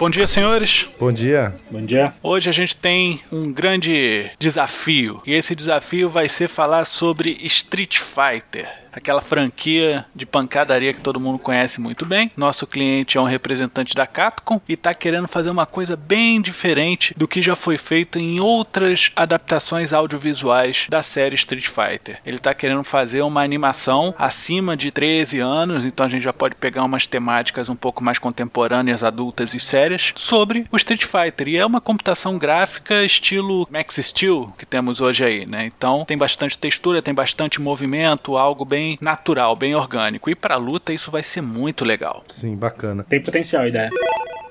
Bom dia, senhores. Bom dia. Bom dia. Hoje a gente tem um grande desafio. E esse desafio vai ser falar sobre Street Fighter aquela franquia de pancadaria que todo mundo conhece muito bem. Nosso cliente é um representante da Capcom e está querendo fazer uma coisa bem diferente do que já foi feito em outras adaptações audiovisuais da série Street Fighter. Ele está querendo fazer uma animação acima de 13 anos, então a gente já pode pegar umas temáticas um pouco mais contemporâneas, adultas e sérias sobre o Street Fighter. E é uma computação gráfica estilo Max Steel que temos hoje aí, né? Então tem bastante textura, tem bastante movimento, algo bem bem natural, bem orgânico. E para luta isso vai ser muito legal. Sim, bacana. Tem potencial a ideia.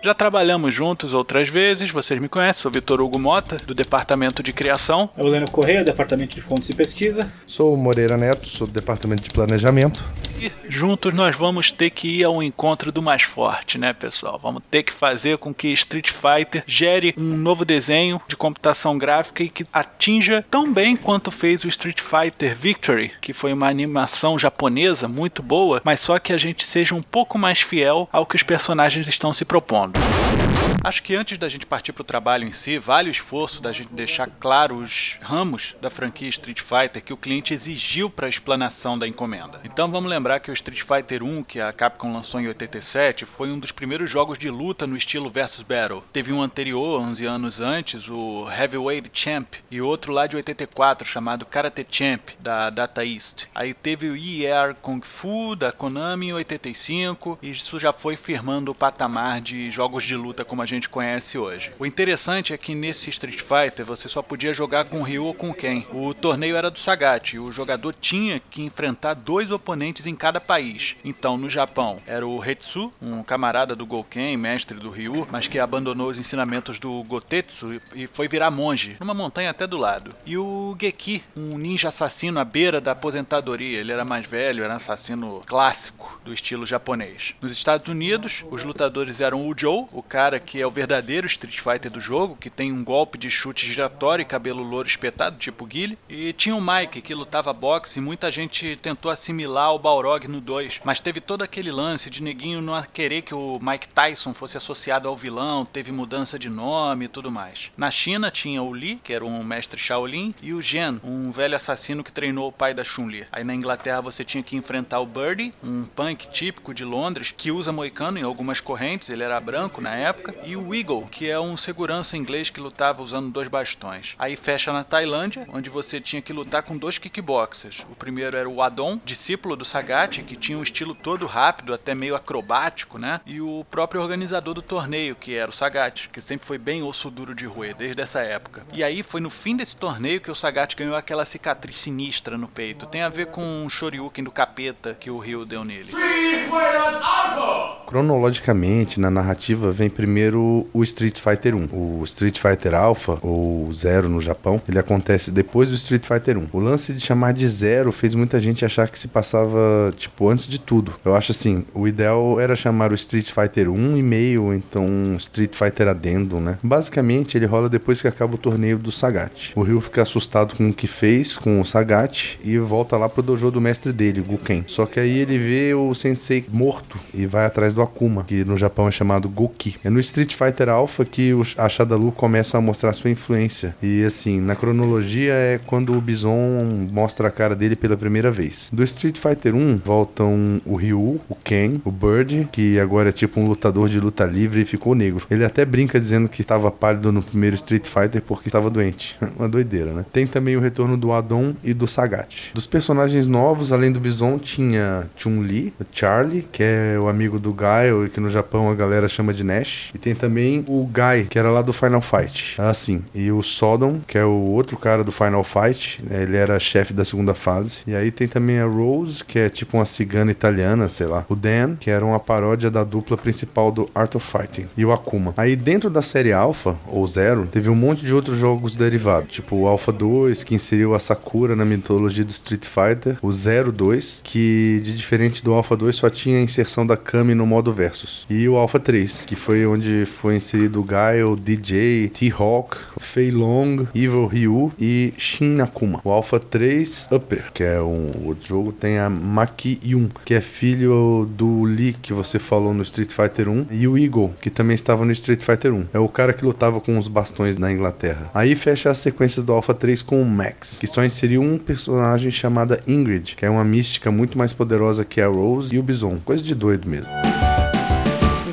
Já trabalhamos juntos outras vezes, vocês me conhecem, sou Vitor Hugo Mota, do Departamento de Criação. Eu, Leno Correia, Departamento de Fontes e Pesquisa. Sou o Moreira Neto, sou do Departamento de Planejamento. E juntos nós vamos ter que ir ao encontro do mais forte, né, pessoal? Vamos ter que fazer com que Street Fighter gere um novo desenho de computação gráfica e que atinja tão bem quanto fez o Street Fighter Victory, que foi uma animação japonesa muito boa, mas só que a gente seja um pouco mais fiel ao que os personagens estão se propondo. round. Acho que antes da gente partir para o trabalho em si, vale o esforço da gente deixar claro os ramos da franquia Street Fighter que o cliente exigiu para a explanação da encomenda. Então vamos lembrar que o Street Fighter 1, que a Capcom lançou em 87, foi um dos primeiros jogos de luta no estilo versus battle. Teve um anterior, 11 anos antes, o Heavyweight Champ, e outro lá de 84 chamado Karate Champ, da Data East. Aí teve o ER Kung Fu, da Konami, em 85, e isso já foi firmando o patamar de jogos de luta como a gente conhece hoje. O interessante é que nesse Street Fighter você só podia jogar com Ryu ou com Ken. O torneio era do Sagat e o jogador tinha que enfrentar dois oponentes em cada país. Então, no Japão, era o Hetsu, um camarada do Gouken, mestre do Ryu, mas que abandonou os ensinamentos do Gotetsu e foi virar monge, numa montanha até do lado. E o Geki, um ninja assassino à beira da aposentadoria. Ele era mais velho, era um assassino clássico do estilo japonês. Nos Estados Unidos, os lutadores eram o Joe, o cara que é o verdadeiro Street Fighter do jogo, que tem um golpe de chute giratório e cabelo louro espetado, tipo Guile. E tinha o Mike, que lutava boxe e muita gente tentou assimilar o Balrog no 2. Mas teve todo aquele lance de neguinho não querer que o Mike Tyson fosse associado ao vilão, teve mudança de nome e tudo mais. Na China tinha o Li, que era um mestre Shaolin, e o Gen, um velho assassino que treinou o pai da Chun-Li. Aí na Inglaterra você tinha que enfrentar o Birdie, um punk típico de Londres, que usa moicano em algumas correntes, ele era branco na época, e o Eagle, que é um segurança inglês que lutava usando dois bastões. Aí fecha na Tailândia, onde você tinha que lutar com dois kickboxers. O primeiro era o Adon, discípulo do Sagat, que tinha um estilo todo rápido, até meio acrobático, né? E o próprio organizador do torneio, que era o Sagat, que sempre foi bem osso duro de roer desde essa época. E aí foi no fim desse torneio que o Sagat ganhou aquela cicatriz sinistra no peito. Tem a ver com um Shoryuken do capeta que o Ryu deu nele. Cronologicamente, na narrativa, vem primeiro o Street Fighter 1. O Street Fighter Alpha, ou Zero no Japão, ele acontece depois do Street Fighter 1. O lance de chamar de Zero fez muita gente achar que se passava, tipo, antes de tudo. Eu acho assim, o ideal era chamar o Street Fighter 1 e meio, então Street Fighter Addendum, né? Basicamente, ele rola depois que acaba o torneio do Sagat. O Ryu fica assustado com o que fez com o Sagat e volta lá pro dojo do mestre dele, Guken. Só que aí ele vê o sensei morto e vai atrás do Akuma, que no Japão é chamado Goki. É no Street Fighter Alpha que a Shadalu começa a mostrar sua influência. E assim, na cronologia é quando o Bison mostra a cara dele pela primeira vez. Do Street Fighter 1 voltam o Ryu, o Ken, o Bird, que agora é tipo um lutador de luta livre e ficou negro. Ele até brinca dizendo que estava pálido no primeiro Street Fighter porque estava doente. Uma doideira, né? Tem também o retorno do Adon e do Sagat. Dos personagens novos, além do Bison, tinha Chun-Li, Charlie, que é o amigo do Gaio, que no Japão a galera chama de Nash. E tem também o Guy, que era lá do Final Fight. Assim. E o Sodom, que é o outro cara do Final Fight. né, Ele era chefe da segunda fase. E aí tem também a Rose, que é tipo uma cigana italiana, sei lá. O Dan, que era uma paródia da dupla principal do Art of Fighting. E o Akuma. Aí dentro da série Alpha, ou Zero, teve um monte de outros jogos derivados. Tipo o Alpha 2, que inseriu a Sakura na mitologia do Street Fighter. O Zero 2, que de diferente do Alpha 2 só tinha a inserção da Kami no modo Versus. E o Alpha 3, que foi onde foi inserido Gaio, DJ, T-Hawk, Fei Long, Evil Ryu e Shin Nakuma. O Alpha 3 Upper, que é um outro jogo, tem a Maki Yun, que é filho do Lee que você falou no Street Fighter 1, e o Eagle, que também estava no Street Fighter 1. É o cara que lutava com os bastões na Inglaterra. Aí fecha as sequências do Alpha 3 com o Max, que só inseriu um personagem chamada Ingrid, que é uma mística muito mais poderosa que a Rose e o Bison. Coisa de doido mesmo.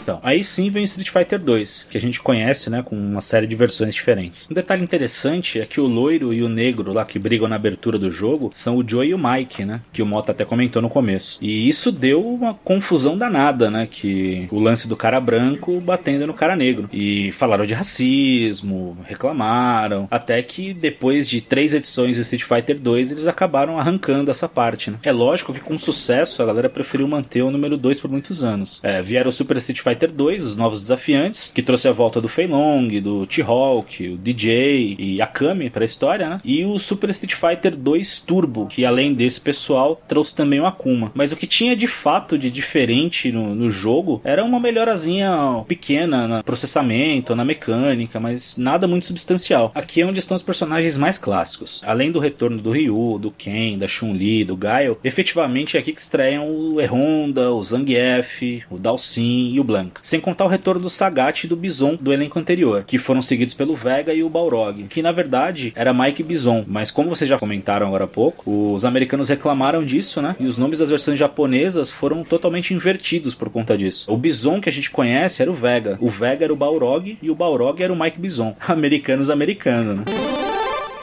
Então, aí sim vem Street Fighter 2, que a gente conhece, né, com uma série de versões diferentes. Um detalhe interessante é que o loiro e o negro lá que brigam na abertura do jogo são o Joe e o Mike, né, que o Mota até comentou no começo. E isso deu uma confusão danada, né, que o lance do cara branco batendo no cara negro. E falaram de racismo, reclamaram, até que depois de três edições do Street Fighter 2 eles acabaram arrancando essa parte, né. É lógico que com sucesso a galera preferiu manter o número 2 por muitos anos. É, vieram o Super Street Fighter 2, os novos desafiantes, que trouxe a volta do Fei Long, do T-Hawk, o DJ e a Kami pra história, né? E o Super Street Fighter 2 Turbo, que além desse pessoal, trouxe também o Akuma. Mas o que tinha de fato de diferente no, no jogo era uma melhorazinha pequena no processamento, na mecânica, mas nada muito substancial. Aqui é onde estão os personagens mais clássicos. Além do retorno do Ryu, do Ken, da Chun-Li, do Gaio, efetivamente é aqui que estreiam o E-Honda, o Zangief, o Dalsin e o Sem contar o retorno do Sagat e do Bison do elenco anterior, que foram seguidos pelo Vega e o Balrog, que na verdade era Mike Bison, mas como vocês já comentaram agora há pouco, os americanos reclamaram disso, né? E os nomes das versões japonesas foram totalmente invertidos por conta disso. O Bison que a gente conhece era o Vega, o Vega era o Balrog e o Balrog era o Mike Bison. Americanos americanos, né?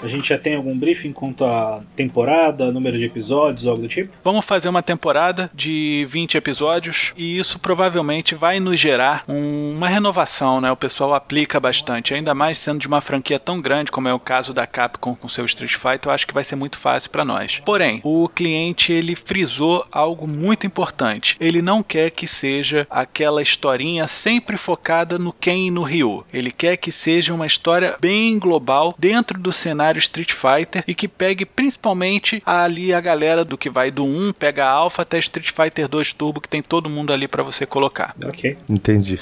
A gente já tem algum briefing quanto à temporada, número de episódios, algo do tipo? Vamos fazer uma temporada de 20 episódios e isso provavelmente vai nos gerar um- uma renovação, né? O pessoal aplica bastante, ainda mais sendo de uma franquia tão grande como é o caso da Capcom com seu Street Fighter, eu acho que vai ser muito fácil para nós. Porém, o cliente ele frisou algo muito importante. Ele não quer que seja aquela historinha sempre focada no Ken e no Ryu. Ele quer que seja uma história bem global dentro do cenário Street Fighter e que pegue principalmente ali a galera do que vai do 1, pega a Alpha até Street Fighter 2 Turbo, que tem todo mundo ali para você colocar. Ok. Entendi.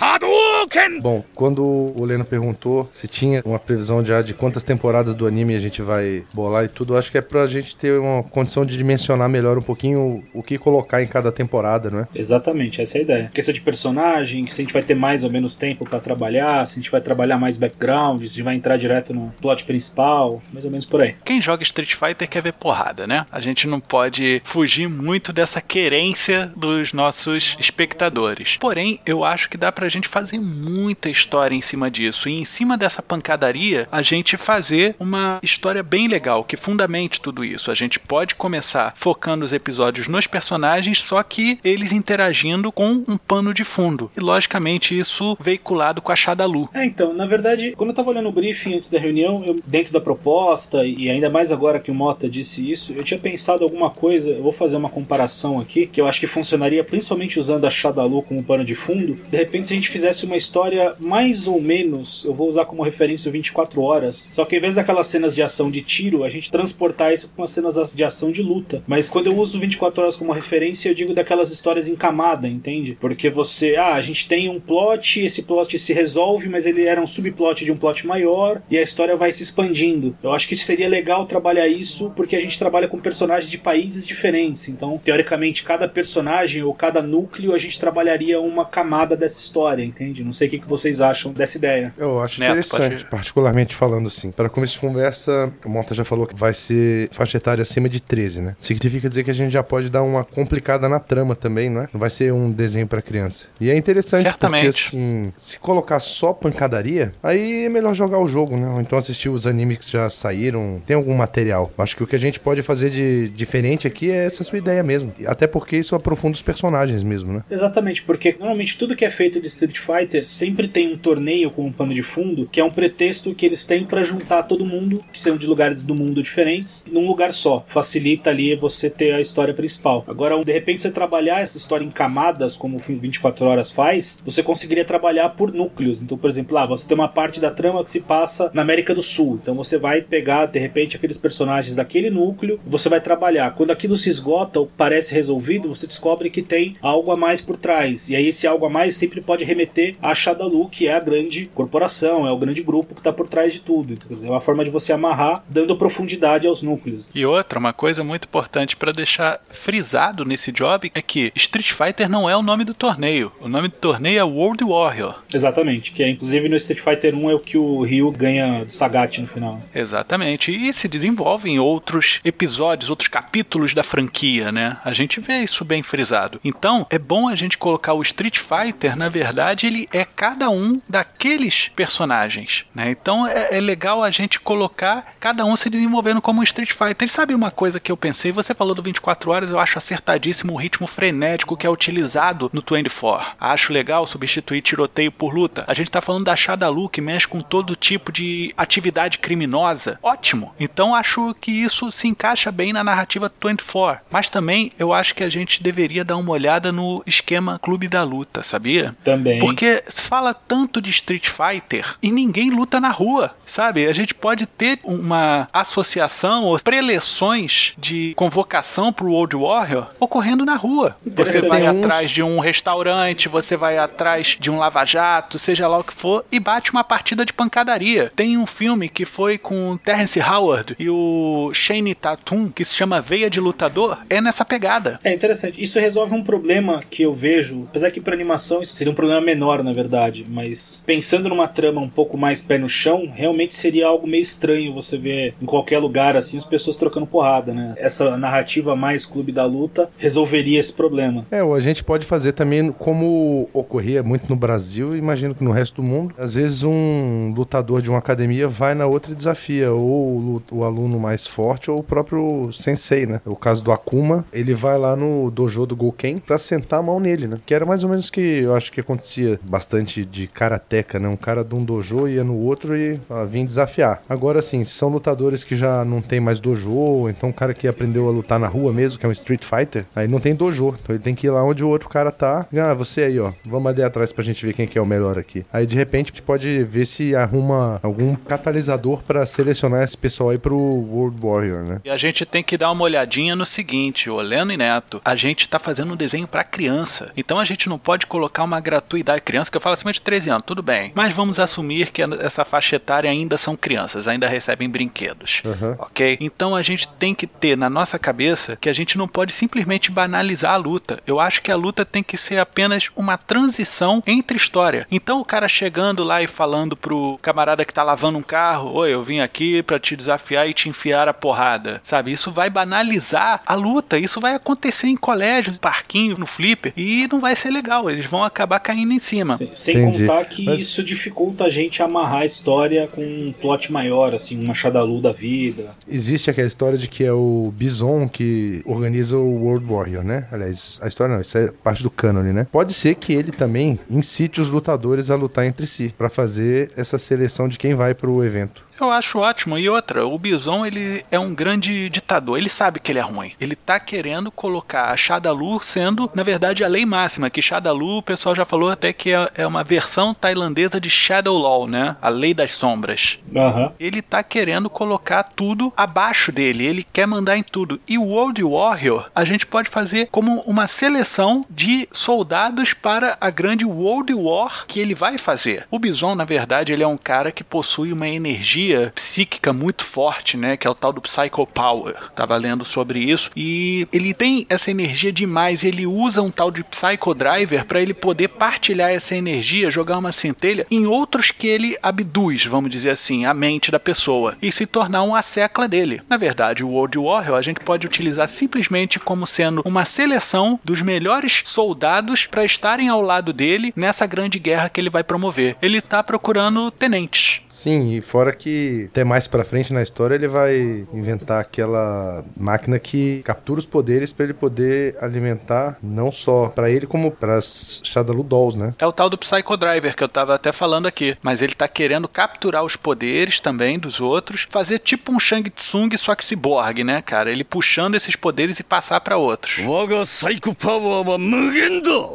Bom, quando o Leno perguntou se tinha uma previsão já de quantas temporadas do anime a gente vai bolar e tudo, acho que é pra gente ter uma condição de dimensionar melhor um pouquinho o, que colocar em cada temporada, não é? Exatamente, essa é a ideia. Questão de personagem, se a gente vai ter mais ou menos tempo pra trabalhar, se a gente vai trabalhar mais background, se a gente vai entrar direto no plot principal, mais ou menos por aí. Quem joga Street Fighter quer ver porrada, né? A gente não pode fugir muito dessa querência dos nossos espectadores. Porém, eu acho que dá pra gente fazer muita história em cima disso. E em cima dessa pancadaria, a gente fazer uma história bem legal, que fundamente tudo isso. A gente pode começar focando os episódios nos personagens, só que eles interagindo com um pano de fundo. E logicamente isso veiculado com a Shadalu. É, então, na verdade, quando eu tava olhando o briefing antes da reunião, eu, dentro da proposta, e ainda mais agora que o Mota disse isso, eu tinha pensado alguma coisa, eu vou fazer uma comparação aqui, que eu acho que funcionaria principalmente usando a Shadalu como pano de fundo. De repente, se a gente fizesse uma história mais ou menos, eu vou usar como referência o 24 horas, só que ao invés daquelas cenas de ação de tiro, a gente transportar isso para umas cenas de ação de luta. Mas quando eu uso 24 horas como referência, eu digo daquelas histórias em camada, entende? Porque você, ah, a gente tem um plot, esse plot se resolve, mas ele era um subplot de um plot maior e a história vai se expandindo. Eu acho que seria legal trabalhar isso porque a gente trabalha com personagens de países diferentes. Então, teoricamente, cada personagem ou cada núcleo a gente trabalharia uma camada dessa história, entende? Não sei o que vocês acham dessa ideia. Eu acho Neto, interessante, particularmente falando assim. Para começo de conversa, o Monta já falou que vai ser faixa etária acima de 13, né? Significa dizer que a gente já pode dar uma complicada na trama também, não é? Não vai ser um desenho para criança. E é interessante Certamente. porque assim, se colocar só pancadaria, aí é melhor jogar o jogo, né? Ou então assistir os animes que já saíram, tem algum material. Acho que o que a gente pode fazer de diferente aqui é essa sua ideia mesmo. Até porque isso aprofunda os personagens mesmo, né? Exatamente, porque normalmente tudo que é feito de Street Fighter sempre tem um torneio como pano de fundo, que é um pretexto que eles têm para juntar todo mundo, que são de lugares do mundo diferentes, num lugar só. Facilita ali você ter a história principal. Agora, de repente, você trabalhar essa história em camadas, como o 24 Horas faz, você conseguiria trabalhar por núcleos. Então, por exemplo, lá, você tem uma parte da trama que se passa na América do Sul. Então, você vai pegar, de repente, aqueles personagens daquele núcleo, você vai trabalhar. Quando aquilo se esgota ou parece resolvido, você descobre que tem algo a mais por trás. E aí, esse algo a mais sempre pode remeter a Shadalu, que é a grande corporação, é o grande grupo que está por trás de tudo. Então, quer dizer, é uma forma de você amarrar, dando profundidade aos núcleos. E outra, uma coisa muito importante para deixar frisado nesse job é que Street Fighter não é o nome do torneio. O nome do torneio é World Warrior. Exatamente, que é inclusive no Street Fighter 1 é o que o Ryu ganha do Sagat no final. Exatamente. E se desenvolve em outros episódios, outros capítulos da franquia, né? A gente vê isso bem frisado. Então, é bom a gente colocar o Street Fighter, na verdade, ele é cada um daqueles personagens, né? Então, é, é legal a gente colocar cada um se desenvolvendo como um Street Fighter. E sabe uma coisa que eu pensei? Você falou do 24 horas, eu acho acertadíssimo o ritmo frenético que é utilizado no 24. Acho legal substituir tiroteio por luta. A gente tá falando da Shadalu, que mexe com todo tipo de atividade criminosa. Ótimo. Então acho que isso se encaixa bem na narrativa 24. Mas também eu acho que a gente deveria dar uma olhada no esquema Clube da Luta, sabia? Também. Porque se fala tanto de Street Fighter e ninguém luta na rua, sabe? A gente pode ter uma associação ou preleções de convocação pro World Warrior ocorrendo na rua. Você vai atrás de um restaurante, você vai atrás de um lava-jato, seja lá o que for, e bate uma partida de pancadaria. Tem um filme que foi com Terrence Howard e o Shane Tatum, que se chama Veia de Lutador, é nessa pegada. É interessante. Isso resolve um problema que eu vejo, apesar que para animação isso seria um problema menor, na verdade, mas pensando numa trama um pouco mais pé no chão, realmente seria algo meio estranho você ver em qualquer lugar assim as pessoas trocando porrada, né? Essa narrativa mais clube da luta resolveria esse problema. É, ou a gente pode fazer também como ocorria muito no Brasil, e imagino que no resto do mundo. Às vezes um lutador de uma academia vai na outra e desafia ou o, o aluno mais forte ou o próprio sensei, né? O caso do Akuma, ele vai lá no dojo do Gouken pra sentar a mão nele, né? Que era mais ou menos o que eu acho que acontecia bastante de karateca, né? Um cara de um dojo ia no outro e ah, vinha desafiar. Agora sim, se são lutadores que já não tem mais dojo, então um cara que aprendeu a lutar na rua mesmo, que é um Street Fighter, aí não tem dojo. Então ele tem que ir lá onde o outro cara tá. Ah, você aí, ó. Vamos ali atrás pra gente ver quem que é o melhor aqui. Aí de repente a gente pode ver se arruma algum catalisador pra selecionar esse pessoal aí pro World Warrior, né? E a gente tem que dar uma olhadinha no seguinte, ô Leno e Neto, a gente tá fazendo um desenho pra criança. Então a gente não pode colocar uma gratuidade criança, que eu falo acima de 13 anos, tudo bem. Mas vamos assumir que essa faixa etária ainda são crianças, ainda recebem brinquedos. Aham. Ok? Então a gente tem que ter na nossa cabeça que a gente não pode simplesmente banalizar a luta. Eu acho que a luta tem que ser apenas uma transição entre história. Então o cara chegando lá e falando pro camarada que tá lavando um carro: Oi, eu vim aqui pra te desafiar e te enfiar a porrada. Sabe? Isso vai banalizar a luta. Isso vai acontecer em colégio, parquinho, no flipper. E não vai ser legal. Eles vão acabar caindo em cima. Sem, sem contar que Mas- isso dificulta a gente amarrar a história com um plot maior, assim, uma Shadalu da vida. Existe aquela história de que é o Bison que organiza o World Warrior, né? Aliás, a história não, isso é parte do cânone, né? Pode ser que ele também incite os lutadores a lutar entre si, pra fazer essa seleção de quem vai pro evento. Eu acho ótimo. E outra, o Bison, ele é um grande ditador. Ele sabe que ele é ruim. Ele tá querendo colocar a Shadalu sendo, na verdade, a lei máxima. Que Shadalu, o pessoal já falou até que é, é uma versão tailandesa de Shadow Law, né? A lei das sombras. Aham. Ele tá querendo colocar tudo abaixo dele. Ele quer mandar em tudo. E o World Warrior, a gente pode fazer como uma seleção de soldados para a grande World War que ele vai fazer. O Bison, na verdade, ele é um cara que possui uma energia psíquica muito forte, né? Que é o tal do Psycho Power. Tava lendo sobre isso. E ele tem essa energia demais. Ele usa um tal de Psycho Driver para ele poder partilhar essa energia, jogar uma centelha em outros que ele abduz, vamos dizer assim, a mente da pessoa e se tornar um assecla dele. Na verdade, o World Warrior a gente pode utilizar simplesmente como sendo uma seleção dos melhores soldados para estarem ao lado dele nessa grande guerra que ele vai promover. Ele tá procurando tenentes. Sim, e fora que que até mais pra frente na história ele vai inventar aquela máquina que captura os poderes para ele poder alimentar não só para ele como para as Shadalu Dolls, né? É o tal do Psycho Driver que eu tava até falando aqui, mas ele tá querendo capturar os poderes também dos outros, fazer tipo um Shang Tsung só que ciborgue, né, cara? Ele puxando esses poderes e passar para outros.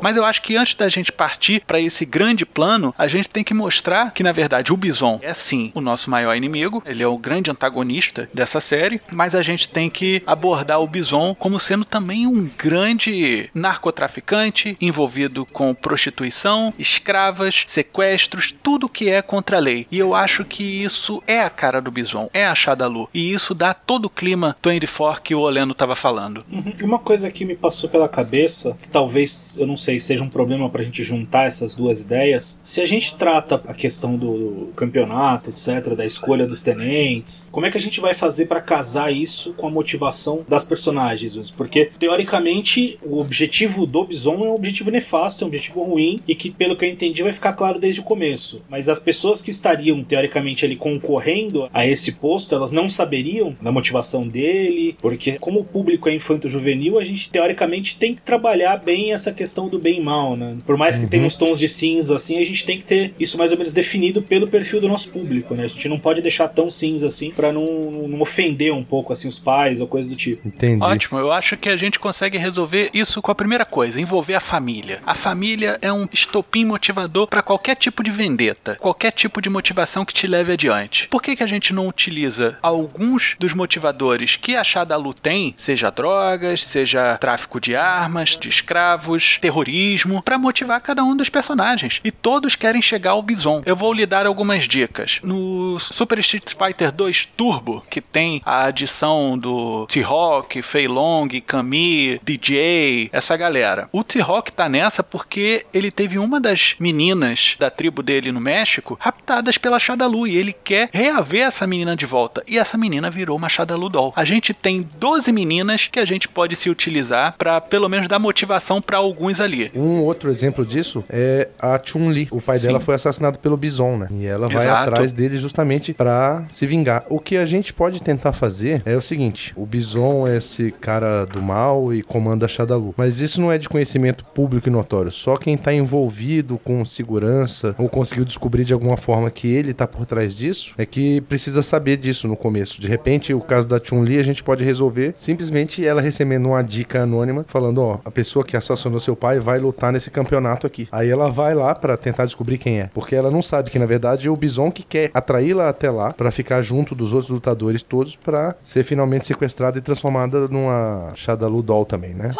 Mas eu acho que antes da gente partir para esse grande plano, a gente tem que mostrar que na verdade o Bison é sim o nosso maior inimigo, ele é o grande antagonista dessa série, mas a gente tem que abordar o Bison como sendo também um grande narcotraficante envolvido com prostituição, escravas, sequestros, tudo que é contra a lei. E eu acho que isso é a cara do Bison, é a Shadalu. E isso dá todo o clima 24 que o Oleno estava falando. Uhum. Uma coisa que me passou pela cabeça, que talvez, eu não sei, seja um problema pra gente juntar essas duas ideias, se a gente trata a questão do campeonato, etc., da escolha dos tenentes, como é que a gente vai fazer para casar isso com a motivação das personagens? Porque, teoricamente, o objetivo do Bison é um objetivo nefasto, é um objetivo ruim, e que, pelo que eu entendi, vai ficar claro desde o começo. Mas as pessoas que estariam, teoricamente, ali concorrendo a esse posto, elas não saberiam da motivação dele, porque, como o público é infanto-juvenil, a gente, teoricamente, tem que trabalhar bem essa questão do bem e mal, né? Por mais que uhum. tenha uns tons de cinza, assim, a gente tem que ter isso mais ou menos definido pelo perfil do nosso público, né? A gente não pode deixar tão cinza assim para não, não ofender um pouco, assim, os pais ou coisa do tipo. Entendi. Ótimo, eu acho que a gente consegue resolver isso com a primeira coisa, envolver a família. A família é um estopim motivador para qualquer tipo de vendetta, qualquer tipo de motivação que te leve adiante. Por que, que a gente não utiliza alguns dos motivadores que a Shadalu tem, seja drogas, seja tráfico de armas, de escravos, terrorismo, para motivar cada um dos personagens? E todos querem chegar ao Bison. Eu vou lhe dar algumas dicas. No Super Street Fighter 2 Turbo, que tem a adição do T-Hawk, Fei Long, Kami, DJ, essa galera. O T-Hawk tá nessa porque ele teve uma das meninas da tribo dele no México raptadas pela Shadalu e ele quer reaver essa menina de volta. E essa menina virou uma Shadalu Doll. A gente tem 12 meninas que a gente pode se utilizar para pelo menos dar motivação para alguns ali. Um outro exemplo disso é a Chun-Li. O pai Sim. dela foi assassinado pelo Bison, né? E ela vai Exato. atrás dele justamente para se vingar. O que a gente pode tentar fazer é o seguinte: o Bison é esse cara do mal e comanda Shadalu. Mas isso não é de conhecimento público e notório. Só quem tá envolvido com segurança ou conseguiu descobrir de alguma forma que ele tá por trás disso é que precisa saber disso no começo. De repente, o caso da Chun-Li a gente pode resolver simplesmente ela recebendo uma dica anônima falando: ó, a pessoa que assassinou seu pai vai lutar nesse campeonato aqui. Aí ela vai lá para tentar descobrir quem é. Porque ela não sabe que na verdade é o Bison que quer atraí-la até lá para ficar junto dos outros lutadores todos para ser finalmente sequestrada e transformada numa Shadalu Doll também, né?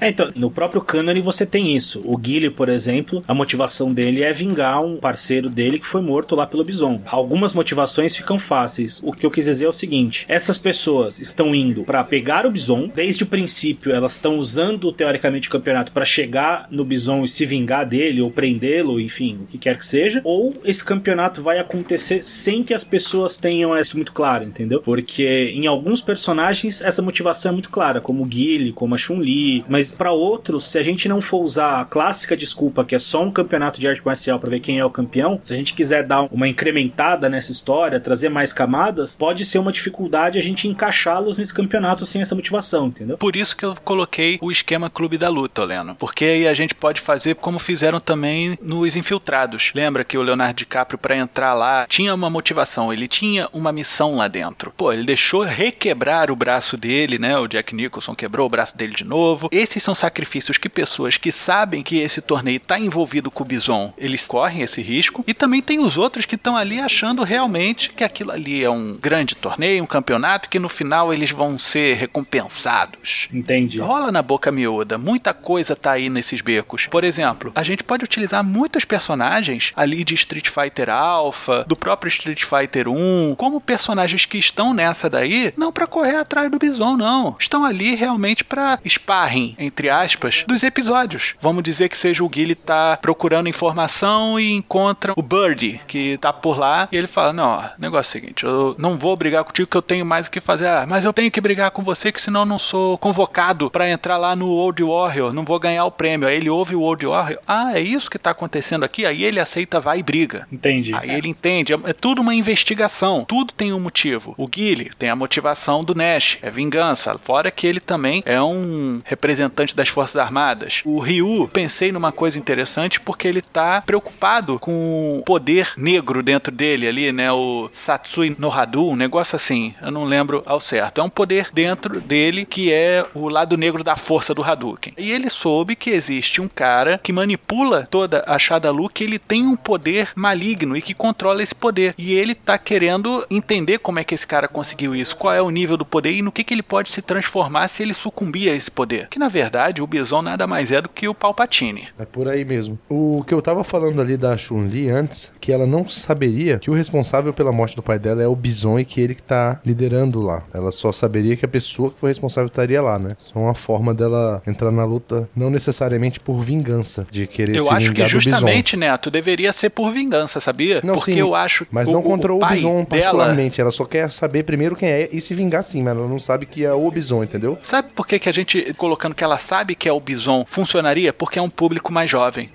É, então, no próprio Cânone você tem isso. O Guile, por exemplo, a motivação dele é vingar um parceiro dele que foi morto lá pelo Bison. Algumas motivações ficam fáceis. O que eu quis dizer é o seguinte: essas pessoas estão indo para pegar o Bison, desde o princípio elas estão usando teoricamente o campeonato para chegar no Bison e se vingar dele ou prendê-lo, enfim, o que quer que seja, ou esse campeonato vai acontecer sem que as pessoas tenham isso muito claro, entendeu? Porque em alguns personagens essa motivação é muito clara, como o Guile, como a Chun-Li, mas mas para outros, se a gente não for usar a clássica desculpa que é só um campeonato de arte marcial para ver quem é o campeão, se a gente quiser dar uma incrementada nessa história, trazer mais camadas, pode ser uma dificuldade a gente encaixá-los nesse campeonato sem essa motivação, entendeu? Por isso que eu coloquei o esquema Clube da Luta, Leno. Porque aí a gente pode fazer como fizeram também nos Infiltrados. Lembra que o Leonardo DiCaprio, para entrar lá, tinha uma motivação, ele tinha uma missão lá dentro. Pô, ele deixou requebrar o braço dele, né? O Jack Nicholson quebrou o braço dele de novo. Esse esses são sacrifícios que pessoas que sabem que esse torneio está envolvido com o Bison, eles correm esse risco. E também tem os outros que estão ali achando realmente que aquilo ali é um grande torneio, um campeonato, que no final eles vão ser recompensados. Entendi. Rola na boca miúda, muita coisa tá aí nesses becos. Por exemplo, a gente pode utilizar muitos personagens ali de Street Fighter Alpha, do próprio Street Fighter 1, como personagens que estão nessa daí, não para correr atrás do Bison, não. Estão ali realmente para sparring, entre aspas, dos episódios. Vamos dizer que seja o Gilly tá procurando informação e encontra o Birdie, que tá por lá, e ele fala: Não, negócio é o seguinte, eu não vou brigar contigo que eu tenho mais o que fazer. Ah, mas eu tenho que brigar com você, que senão eu não sou convocado para entrar lá no World Warrior, não vou ganhar o prêmio. Aí ele ouve o World Warrior, ah, é isso que tá acontecendo aqui? Aí ele aceita, vai e briga. Entendi. Aí ele entende, é, é tudo uma investigação, tudo tem um motivo. O Gilly tem a motivação do Nash, é vingança, fora que ele também é um representante das Forças Armadas. O Ryu, pensei numa coisa interessante porque ele tá preocupado com o poder negro dentro dele ali, né? O Satsui no Hadu, um negócio assim, eu não lembro ao certo. É um poder dentro dele que é o lado negro da força do Hadouken. E ele soube que existe um cara que manipula toda a Shadalu, que ele tem um poder maligno e que controla esse poder. E ele tá querendo entender como é que esse cara conseguiu isso, qual é o nível do poder e no que, que ele pode se transformar se ele sucumbir a esse poder. Que na verdade o Bison nada mais é do que o Palpatine. É por aí mesmo. O que eu tava falando ali da Chun-Li antes, que ela não saberia que o responsável pela morte do pai dela é o Bison e que ele que tá liderando lá. Ela só saberia que a pessoa que foi responsável estaria lá, né? Isso é uma forma dela entrar na luta, não necessariamente por vingança, de querer eu se acho que vingar do justamente, Neto, deveria ser por vingança, sabia? Não, Porque sim, eu acho Mas o- não contra o, pai Bison dela particularmente. Ela só quer saber primeiro quem é e se vingar sim, mas ela não sabe que é o Bison, entendeu? Sabe por que, que a gente, colocando que ela sabe que é o Bison, funcionaria? Porque é um público mais jovem.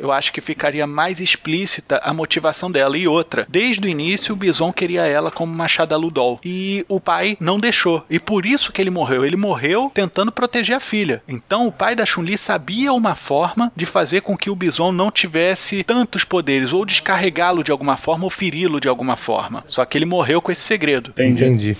Eu acho que ficaria mais explícita a motivação dela. E outra, desde o início o Bison queria ela como Machada Ludol. E o pai não deixou. E por isso que ele morreu. Ele morreu tentando proteger a filha. Então o pai da Chun-Li sabia uma forma de fazer com que o Bison não tivesse tantos poderes, ou descarregá-lo de alguma forma, ou feri-lo de alguma forma. Só que ele morreu com esse segredo. Entendi. Entendi.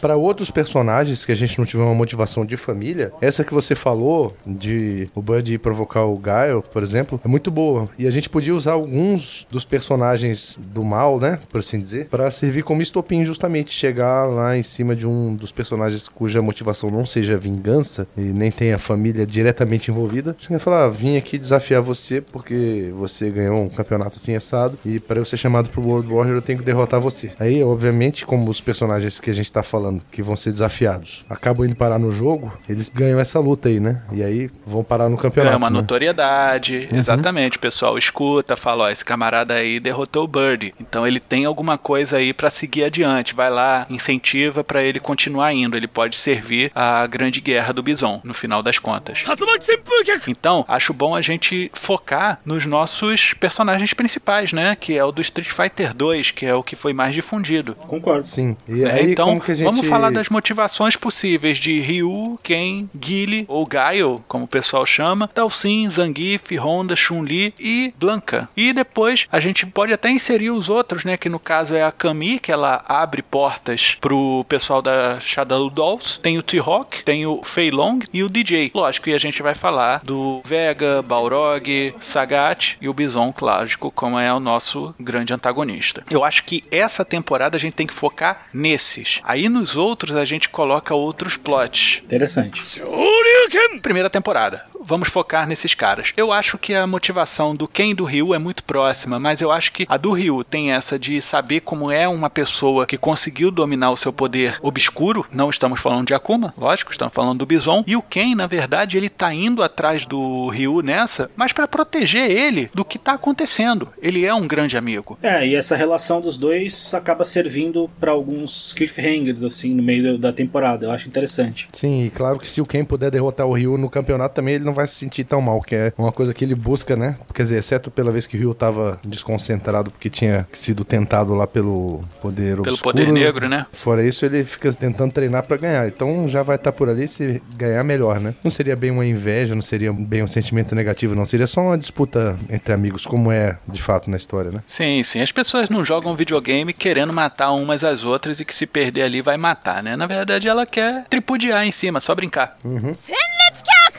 Para outros personagens que a gente não tiver uma motivação de família, essa que você falou de o Bud provocar o Gaio, por exemplo, é muito boa. E a gente podia usar alguns dos personagens do mal, né, por assim dizer, para servir como estopim justamente chegar lá em cima de um dos personagens cuja motivação não seja vingança e nem tenha família diretamente envolvida. Você vai falar, ah, vim aqui desafiar você porque você ganhou um campeonato assim assado e para eu ser chamado pro World Warrior eu tenho que derrotar você. Aí, obviamente, como os personagens que a gente tá falando que vão ser desafiados acabam indo parar no jogo, eles ganham essa luta né? E aí vão parar no campeonato. Ganha uma né? notoriedade, exatamente. O pessoal escuta, fala: ó, esse camarada aí derrotou o Bird. Então ele tem alguma coisa aí pra seguir adiante. Vai lá, incentiva pra ele continuar indo. Ele pode servir à grande guerra do Bison, no final das contas. Então, acho bom a gente focar nos nossos personagens principais, né? Que é o do Street Fighter 2, que é o que foi mais difundido. Concordo. Sim. E É, aí, então, como que a gente... vamos falar das motivações possíveis de Ryu, Ken, Guile ou Gaio, como o pessoal chama, Dalsin, Zangief, Honda, Chun-Li e Blanca. E depois a gente pode até inserir os outros, né, que no caso é a Kami, que ela abre portas pro pessoal da Shadow Dolls, tem o T-Hawk, tem o Fei Long e o DJ. Lógico, e a gente vai falar do Vega, Balrog, Sagat e o Bison, lógico, como é o nosso grande antagonista. Eu acho que essa temporada a gente tem que focar nesses. Aí nos outros a gente coloca outros plots. Interessante. Primeira temporada. Vamos focar nesses caras. Eu acho que a motivação do Ken e do Ryu é muito próxima, mas eu acho que a do Ryu tem essa de saber como é uma pessoa que conseguiu dominar o seu poder obscuro. Não estamos falando de Akuma, lógico, estamos falando do Bison. E o Ken, na verdade, ele tá indo atrás do Ryu nessa, mas para proteger ele do que tá acontecendo. Ele é um grande amigo. É, e essa relação dos dois acaba servindo pra alguns cliffhangers, assim, no meio da temporada. Eu acho interessante. Sim, e claro que se o Ken puder derrotar o Ryu no campeonato também, ele não vai se sentir tão mal, que é uma coisa que ele busca, né? Quer dizer, exceto pela vez que o Ryu tava desconcentrado porque tinha sido tentado lá pelo poder Pelo obscuro. poder negro, né? Fora isso, ele fica tentando treinar pra ganhar. Então já vai estar por ali, se ganhar, melhor, né? Não seria bem uma inveja, não seria bem um sentimento negativo, não. Seria só uma disputa entre amigos, como é de fato na história, né? Sim, sim. As pessoas não jogam videogame querendo matar umas às outras e que se perder ali vai matar, né? Na verdade, ela quer tripudiar em cima, só brincar.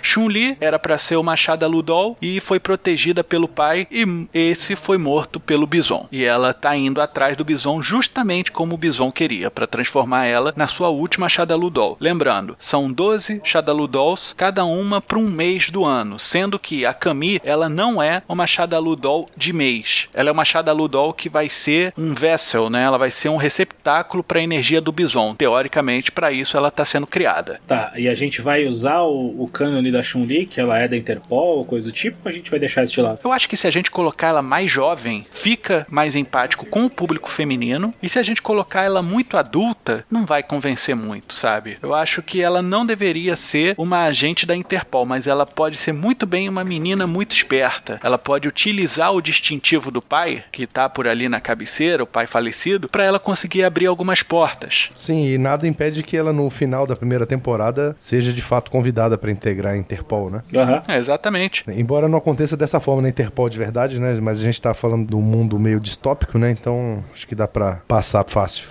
Chun-Li era para ser o Machada Ludol e foi protegida pelo pai e esse foi morto pelo Bison. E ela tá indo atrás do Bison justamente como o Bison queria, para transformar ela na sua última Shadaludol. Lembrando, são 12 Shadaludols, cada uma para um mês do ano, sendo que a Kami, ela não é uma Shadaludol de mês. Ela é uma Shadaludol que vai ser um vessel, né? Ela vai ser um receptáculo para a energia do Bison. Teoricamente, para isso ela está sendo criada. Tá, e a gente vai usar o, o cânone da da Chun-Li, que ela é da Interpol, coisa do tipo, a gente vai deixar isso de lado. Eu acho que se a gente colocar ela mais jovem, fica mais empático com o público feminino. E se a gente colocar ela muito adulta, não vai convencer muito, sabe? Eu acho que ela não deveria ser uma agente da Interpol, mas ela pode ser muito bem uma menina muito esperta. Ela pode utilizar o distintivo do pai, que tá por ali na cabeceira, o pai falecido, para ela conseguir abrir algumas portas. Sim, e nada impede que ela no final da primeira temporada seja de fato convidada para integrar Interpol, né? Aham. É, exatamente. Embora não aconteça dessa forma na Interpol de verdade, né? Mas a gente tá falando do mundo meio distópico, né? Então acho que dá pra passar fácil.